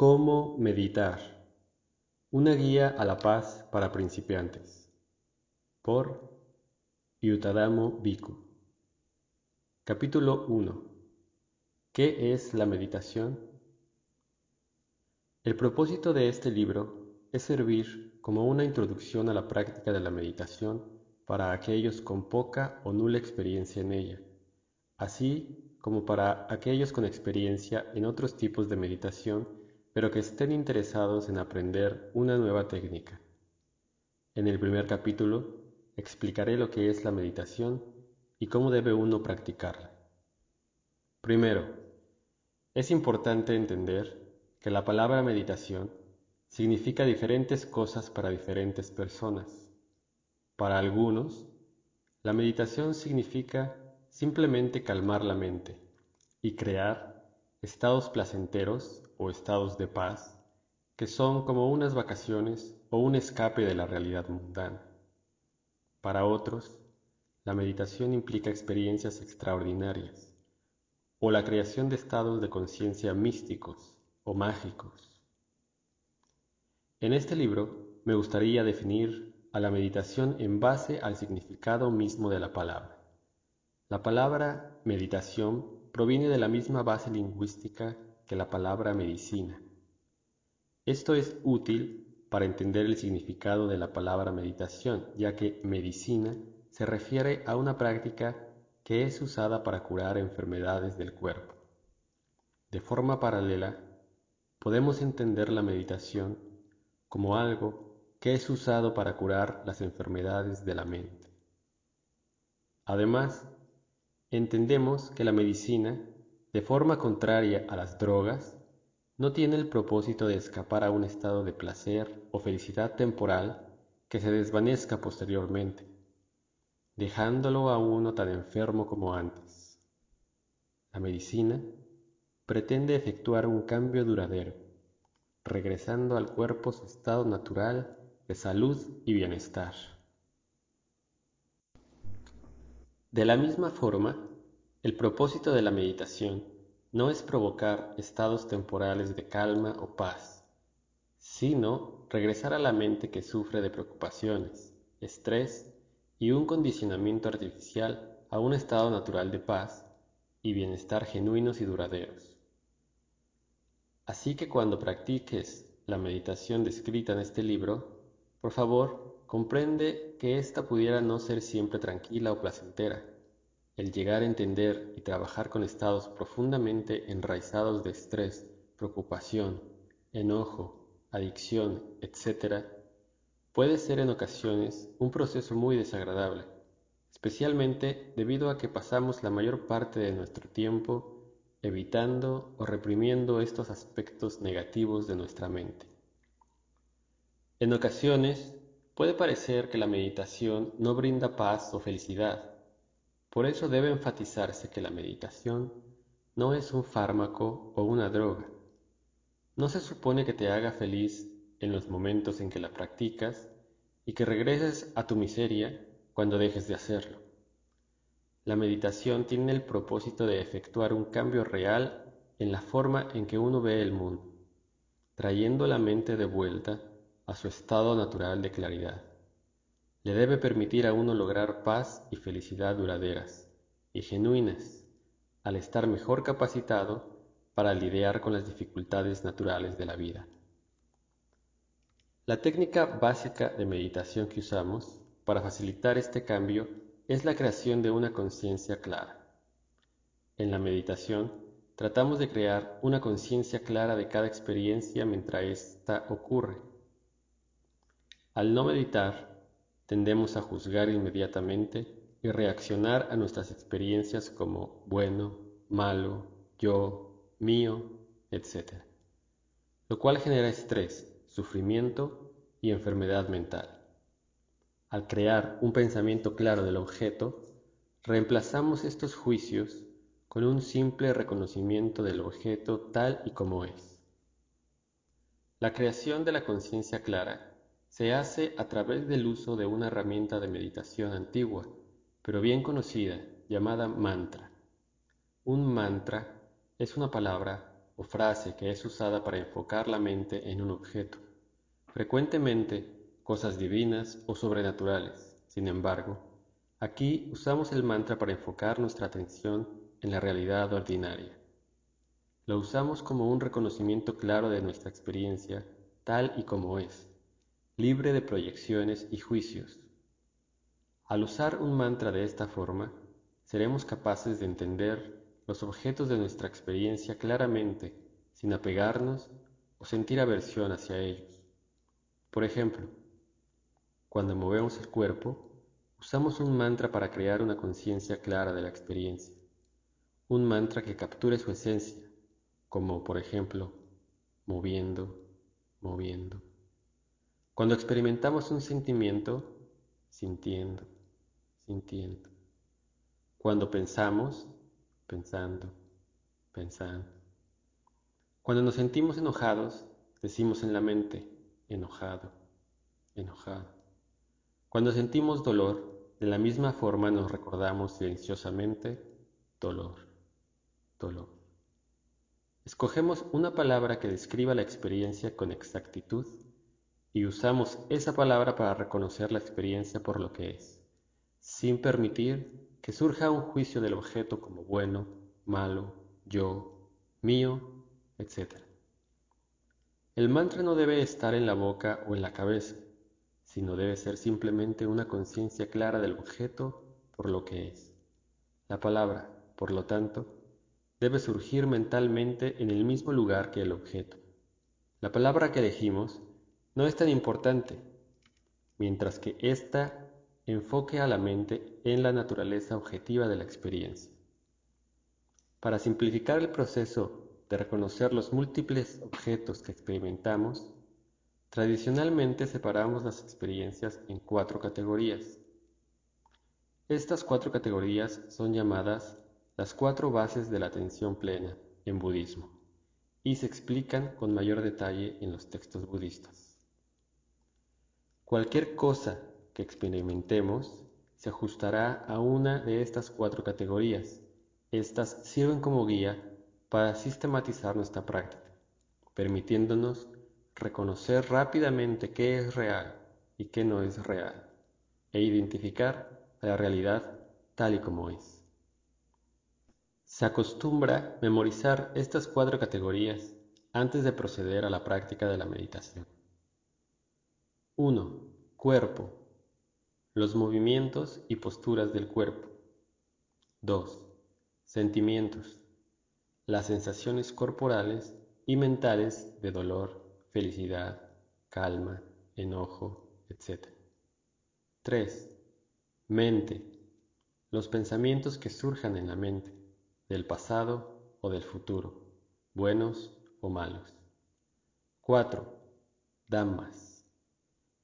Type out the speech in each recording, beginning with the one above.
Cómo meditar. Una guía a la paz para principiantes. Por Yutadamo Biku. Capítulo 1. ¿Qué es la meditación? El propósito de este libro es servir como una introducción a la práctica de la meditación para aquellos con poca o nula experiencia en ella, así como para aquellos con experiencia en otros tipos de meditación pero que estén interesados en aprender una nueva técnica. En el primer capítulo explicaré lo que es la meditación y cómo debe uno practicarla. Primero, es importante entender que la palabra meditación significa diferentes cosas para diferentes personas. Para algunos, la meditación significa simplemente calmar la mente y crear estados placenteros o estados de paz, que son como unas vacaciones o un escape de la realidad mundana. Para otros, la meditación implica experiencias extraordinarias o la creación de estados de conciencia místicos o mágicos. En este libro me gustaría definir a la meditación en base al significado mismo de la palabra. La palabra meditación proviene de la misma base lingüística que la palabra medicina. Esto es útil para entender el significado de la palabra meditación, ya que medicina se refiere a una práctica que es usada para curar enfermedades del cuerpo. De forma paralela, podemos entender la meditación como algo que es usado para curar las enfermedades de la mente. Además, Entendemos que la medicina, de forma contraria a las drogas, no tiene el propósito de escapar a un estado de placer o felicidad temporal que se desvanezca posteriormente, dejándolo a uno tan enfermo como antes. La medicina pretende efectuar un cambio duradero, regresando al cuerpo su estado natural de salud y bienestar. De la misma forma, el propósito de la meditación no es provocar estados temporales de calma o paz, sino regresar a la mente que sufre de preocupaciones, estrés y un condicionamiento artificial a un estado natural de paz y bienestar genuinos y duraderos. Así que cuando practiques la meditación descrita en este libro, por favor, Comprende que ésta pudiera no ser siempre tranquila o placentera. El llegar a entender y trabajar con estados profundamente enraizados de estrés, preocupación, enojo, adicción, etc., puede ser en ocasiones un proceso muy desagradable, especialmente debido a que pasamos la mayor parte de nuestro tiempo evitando o reprimiendo estos aspectos negativos de nuestra mente. En ocasiones Puede parecer que la meditación no brinda paz o felicidad. Por eso debe enfatizarse que la meditación no es un fármaco o una droga. No se supone que te haga feliz en los momentos en que la practicas y que regreses a tu miseria cuando dejes de hacerlo. La meditación tiene el propósito de efectuar un cambio real en la forma en que uno ve el mundo, trayendo la mente de vuelta a su estado natural de claridad. Le debe permitir a uno lograr paz y felicidad duraderas y genuinas, al estar mejor capacitado para lidiar con las dificultades naturales de la vida. La técnica básica de meditación que usamos para facilitar este cambio es la creación de una conciencia clara. En la meditación tratamos de crear una conciencia clara de cada experiencia mientras ésta ocurre al no meditar, tendemos a juzgar inmediatamente y reaccionar a nuestras experiencias como bueno, malo, yo, mío, etc. Lo cual genera estrés, sufrimiento y enfermedad mental. Al crear un pensamiento claro del objeto, reemplazamos estos juicios con un simple reconocimiento del objeto tal y como es. La creación de la conciencia clara se hace a través del uso de una herramienta de meditación antigua, pero bien conocida, llamada mantra. Un mantra es una palabra o frase que es usada para enfocar la mente en un objeto, frecuentemente cosas divinas o sobrenaturales. Sin embargo, aquí usamos el mantra para enfocar nuestra atención en la realidad ordinaria. Lo usamos como un reconocimiento claro de nuestra experiencia tal y como es, libre de proyecciones y juicios. Al usar un mantra de esta forma, seremos capaces de entender los objetos de nuestra experiencia claramente, sin apegarnos o sentir aversión hacia ellos. Por ejemplo, cuando movemos el cuerpo, usamos un mantra para crear una conciencia clara de la experiencia, un mantra que capture su esencia, como por ejemplo, moviendo, moviendo. Cuando experimentamos un sentimiento, sintiendo, sintiendo. Cuando pensamos, pensando, pensando. Cuando nos sentimos enojados, decimos en la mente, enojado, enojado. Cuando sentimos dolor, de la misma forma nos recordamos silenciosamente, dolor, dolor. Escogemos una palabra que describa la experiencia con exactitud y usamos esa palabra para reconocer la experiencia por lo que es, sin permitir que surja un juicio del objeto como bueno, malo, yo, mío, etc. El mantra no debe estar en la boca o en la cabeza, sino debe ser simplemente una conciencia clara del objeto por lo que es. La palabra, por lo tanto, debe surgir mentalmente en el mismo lugar que el objeto. La palabra que elegimos no es tan importante, mientras que ésta enfoque a la mente en la naturaleza objetiva de la experiencia. Para simplificar el proceso de reconocer los múltiples objetos que experimentamos, tradicionalmente separamos las experiencias en cuatro categorías. Estas cuatro categorías son llamadas las cuatro bases de la atención plena en budismo y se explican con mayor detalle en los textos budistas. Cualquier cosa que experimentemos se ajustará a una de estas cuatro categorías. Estas sirven como guía para sistematizar nuestra práctica, permitiéndonos reconocer rápidamente qué es real y qué no es real, e identificar la realidad tal y como es. Se acostumbra memorizar estas cuatro categorías antes de proceder a la práctica de la meditación. 1. Cuerpo. Los movimientos y posturas del cuerpo. 2. Sentimientos. Las sensaciones corporales y mentales de dolor, felicidad, calma, enojo, etc. 3. Mente. Los pensamientos que surjan en la mente, del pasado o del futuro, buenos o malos. 4. Dhammas.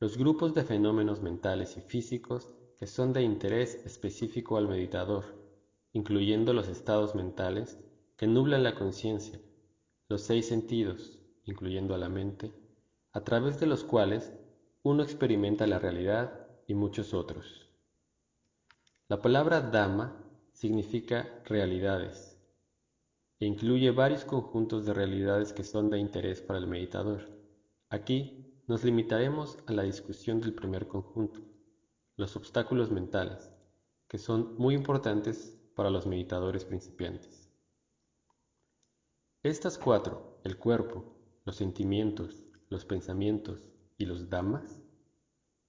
Los grupos de fenómenos mentales y físicos que son de interés específico al meditador, incluyendo los estados mentales que nublan la conciencia, los seis sentidos, incluyendo a la mente, a través de los cuales uno experimenta la realidad y muchos otros. La palabra Dhamma significa realidades e incluye varios conjuntos de realidades que son de interés para el meditador. Aquí nos limitaremos a la discusión del primer conjunto, los obstáculos mentales, que son muy importantes para los meditadores principiantes. Estas cuatro, el cuerpo, los sentimientos, los pensamientos y los dhammas,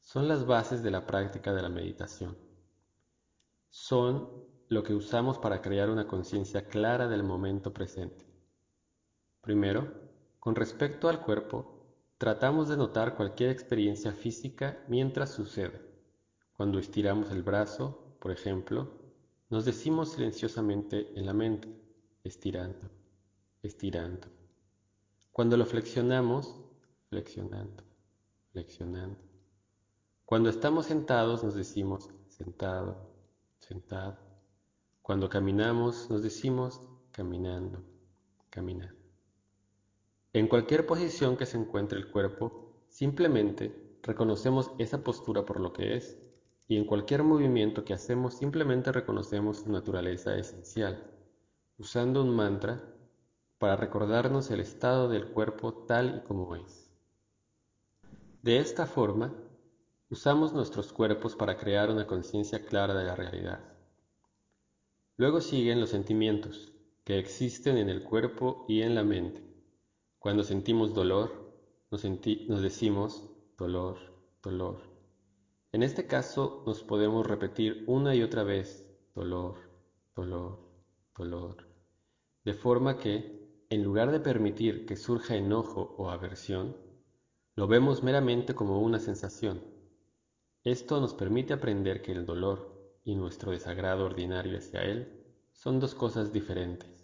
son las bases de la práctica de la meditación. Son lo que usamos para crear una conciencia clara del momento presente. Primero, con respecto al cuerpo, Tratamos de notar cualquier experiencia física mientras sucede. Cuando estiramos el brazo, por ejemplo, nos decimos silenciosamente en la mente, estirando, estirando. Cuando lo flexionamos, flexionando, flexionando. Cuando estamos sentados nos decimos sentado, sentado. Cuando caminamos nos decimos caminando, caminando. En cualquier posición que se encuentre el cuerpo, simplemente reconocemos esa postura por lo que es, y en cualquier movimiento que hacemos simplemente reconocemos su naturaleza esencial, usando un mantra para recordarnos el estado del cuerpo tal y como es. De esta forma, usamos nuestros cuerpos para crear una conciencia clara de la realidad. Luego siguen los sentimientos, que existen en el cuerpo y en la mente. Cuando sentimos dolor, nos, nos decimos dolor, dolor. En este caso nos podemos repetir una y otra vez dolor, dolor, dolor, de forma que, en lugar de permitir que surja enojo o aversión, lo vemos meramente como una sensación. Esto nos permite aprender que el dolor y nuestro desagrado ordinario hacia él son dos cosas diferentes,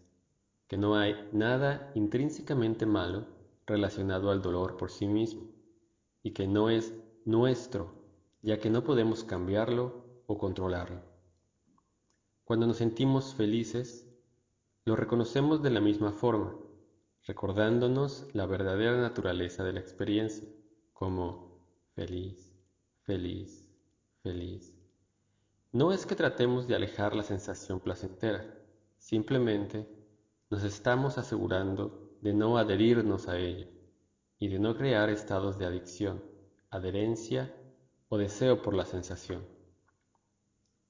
que no hay nada intrínsecamente malo relacionado al dolor por sí mismo, y que no es nuestro, ya que no podemos cambiarlo o controlarlo. Cuando nos sentimos felices, lo reconocemos de la misma forma, recordándonos la verdadera naturaleza de la experiencia, como feliz, feliz, feliz. No es que tratemos de alejar la sensación placentera, simplemente nos estamos asegurando de no adherirnos a ella y de no crear estados de adicción, adherencia o deseo por la sensación.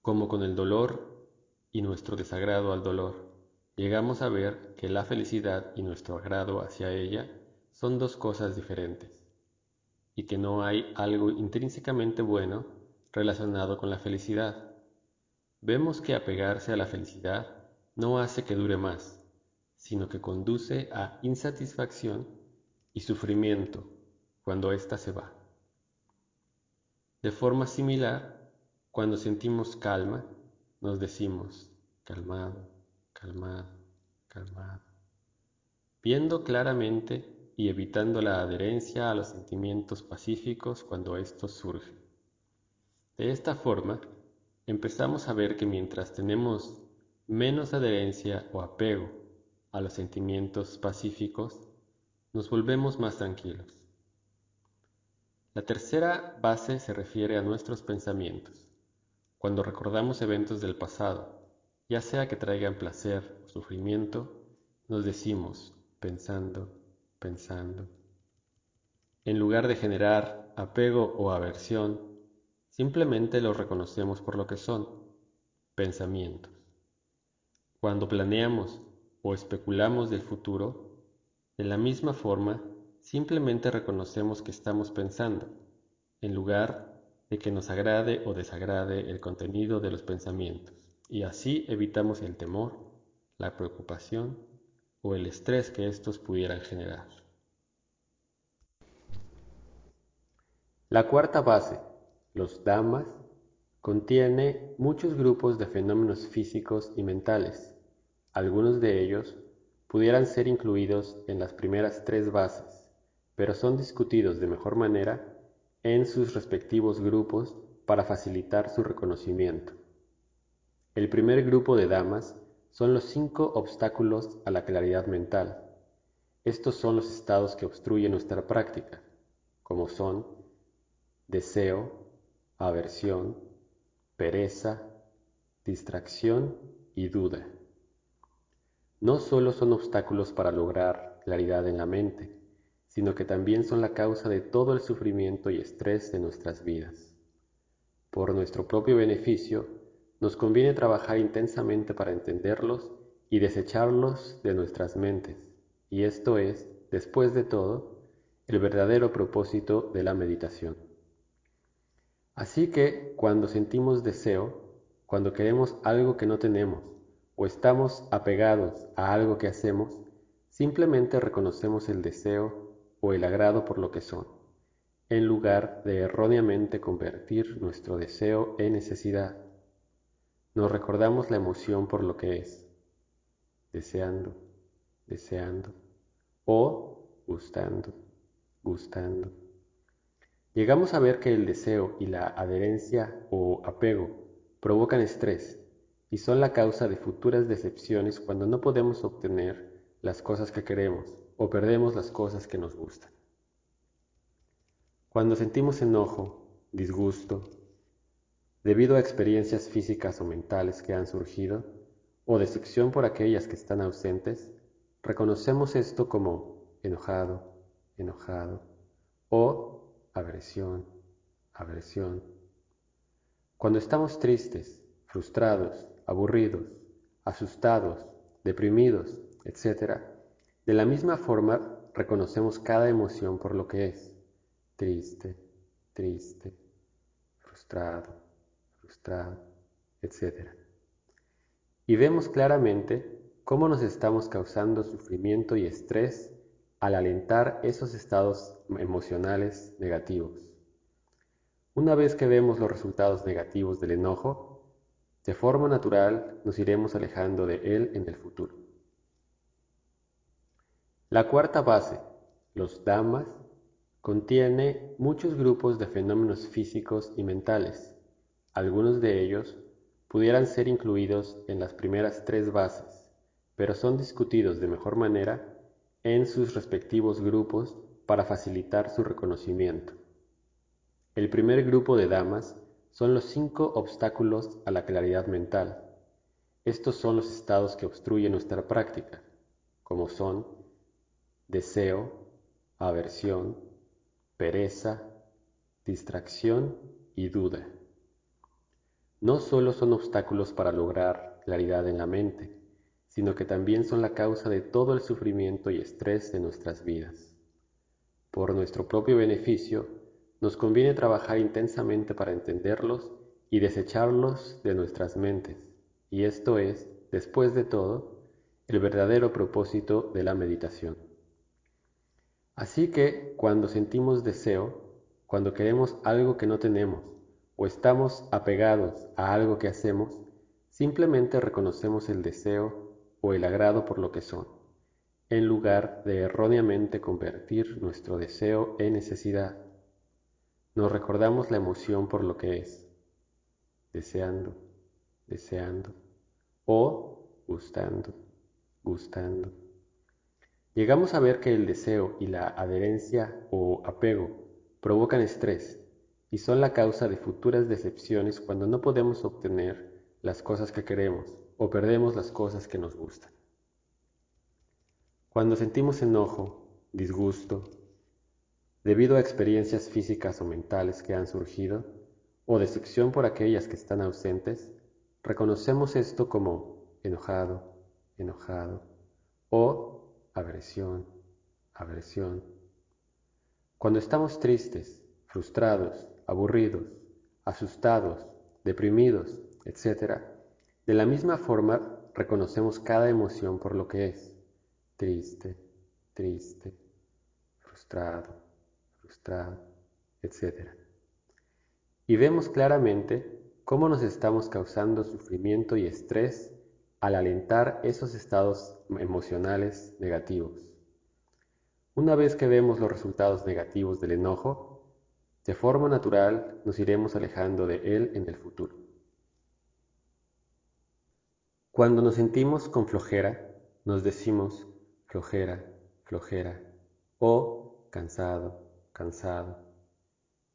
Como con el dolor y nuestro desagrado al dolor, llegamos a ver que la felicidad y nuestro agrado hacia ella son dos cosas diferentes, y que no hay algo intrínsecamente bueno relacionado con la felicidad. Vemos que apegarse a la felicidad no hace que dure más, sino que conduce a insatisfacción y sufrimiento cuando ésta se va. De forma similar, cuando sentimos calma, nos decimos calmado, calmado, calmado, viendo claramente y evitando la adherencia a los sentimientos pacíficos cuando estos surgen. De esta forma, empezamos a ver que mientras tenemos menos adherencia o apego a los sentimientos pacíficos, nos volvemos más tranquilos. La tercera base se refiere a nuestros pensamientos. Cuando recordamos eventos del pasado, ya sea que traigan placer o sufrimiento, nos decimos, pensando, pensando. En lugar de generar apego o aversión, simplemente los reconocemos por lo que son, pensamientos. Cuando planeamos o especulamos del futuro, de la misma forma, simplemente reconocemos que estamos pensando, en lugar de que nos agrade o desagrade el contenido de los pensamientos, y así evitamos el temor, la preocupación o el estrés que estos pudieran generar. La cuarta base, los damas, contiene muchos grupos de fenómenos físicos y mentales. Algunos de ellos pudieran ser incluidos en las primeras tres bases, pero son discutidos de mejor manera en sus respectivos grupos para facilitar su reconocimiento. El primer grupo de damas son los cinco obstáculos a la claridad mental. Estos son los estados que obstruyen nuestra práctica, como son deseo, aversión, pereza, distracción y duda no solo son obstáculos para lograr claridad en la mente, sino que también son la causa de todo el sufrimiento y estrés de nuestras vidas. Por nuestro propio beneficio, nos conviene trabajar intensamente para entenderlos y desecharlos de nuestras mentes, y esto es, después de todo, el verdadero propósito de la meditación. Así que cuando sentimos deseo, cuando queremos algo que no tenemos, o estamos apegados a algo que hacemos, simplemente reconocemos el deseo o el agrado por lo que son, en lugar de erróneamente convertir nuestro deseo en necesidad. Nos recordamos la emoción por lo que es, deseando, deseando, o gustando, gustando. Llegamos a ver que el deseo y la adherencia o apego provocan estrés y son la causa de futuras decepciones cuando no podemos obtener las cosas que queremos o perdemos las cosas que nos gustan. Cuando sentimos enojo, disgusto, debido a experiencias físicas o mentales que han surgido, o decepción por aquellas que están ausentes, reconocemos esto como enojado, enojado, o agresión, agresión. Cuando estamos tristes, frustrados, aburridos, asustados, deprimidos, etc., de la misma forma reconocemos cada emoción por lo que es, triste, triste, frustrado, frustrado, etc. Y vemos claramente cómo nos estamos causando sufrimiento y estrés al alentar esos estados emocionales negativos. Una vez que vemos los resultados negativos del enojo, de forma natural nos iremos alejando de él en el futuro. La cuarta base, los damas, contiene muchos grupos de fenómenos físicos y mentales. Algunos de ellos pudieran ser incluidos en las primeras tres bases, pero son discutidos de mejor manera en sus respectivos grupos para facilitar su reconocimiento. El primer grupo de damas son los cinco obstáculos a la claridad mental. Estos son los estados que obstruyen nuestra práctica, como son deseo, aversión, pereza, distracción y duda. No solo son obstáculos para lograr claridad en la mente, sino que también son la causa de todo el sufrimiento y estrés de nuestras vidas. Por nuestro propio beneficio, nos conviene trabajar intensamente para entenderlos y desecharlos de nuestras mentes, y esto es, después de todo, el verdadero propósito de la meditación. Así que cuando sentimos deseo, cuando queremos algo que no tenemos, o estamos apegados a algo que hacemos, simplemente reconocemos el deseo o el agrado por lo que son, en lugar de erróneamente convertir nuestro deseo en necesidad. Nos recordamos la emoción por lo que es, deseando, deseando, o gustando, gustando. Llegamos a ver que el deseo y la adherencia o apego provocan estrés y son la causa de futuras decepciones cuando no podemos obtener las cosas que queremos o perdemos las cosas que nos gustan. Cuando sentimos enojo, disgusto, debido a experiencias físicas o mentales que han surgido, o decepción por aquellas que están ausentes, reconocemos esto como enojado, enojado, o agresión, agresión. Cuando estamos tristes, frustrados, aburridos, asustados, deprimidos, etc., de la misma forma, reconocemos cada emoción por lo que es, triste, triste, frustrado, etc. Y vemos claramente cómo nos estamos causando sufrimiento y estrés al alentar esos estados emocionales negativos. Una vez que vemos los resultados negativos del enojo, de forma natural nos iremos alejando de él en el futuro. Cuando nos sentimos con flojera, nos decimos flojera, flojera o cansado, cansado.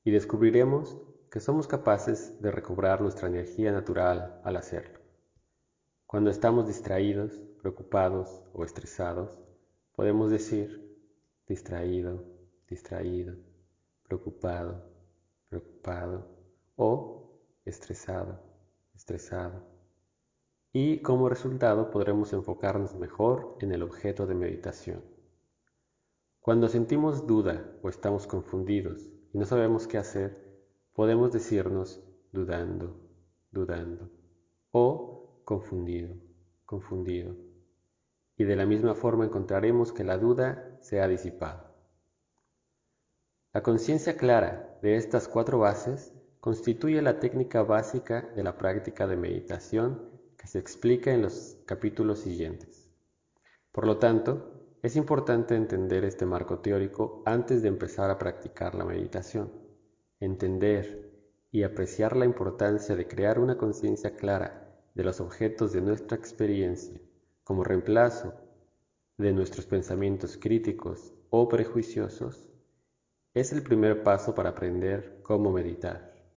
Y descubriremos que somos capaces de recobrar nuestra energía natural al hacerlo. Cuando estamos distraídos, preocupados o estresados, podemos decir distraído, distraído, preocupado, preocupado o estresado, estresado y como resultado podremos enfocarnos mejor en el objeto de meditación. Cuando sentimos duda o estamos confundidos y no sabemos qué hacer, podemos decirnos dudando, dudando o confundido, confundido. Y de la misma forma encontraremos que la duda se ha disipado. La conciencia clara de estas cuatro bases constituye la técnica básica de la práctica de meditación que se explica en los capítulos siguientes. Por lo tanto, es importante entender este marco teórico antes de empezar a practicar la meditación, entender y apreciar la importancia de crear una conciencia clara de los objetos de nuestra experiencia como reemplazo de nuestros pensamientos críticos o prejuiciosos, es el primer paso para aprender cómo meditar.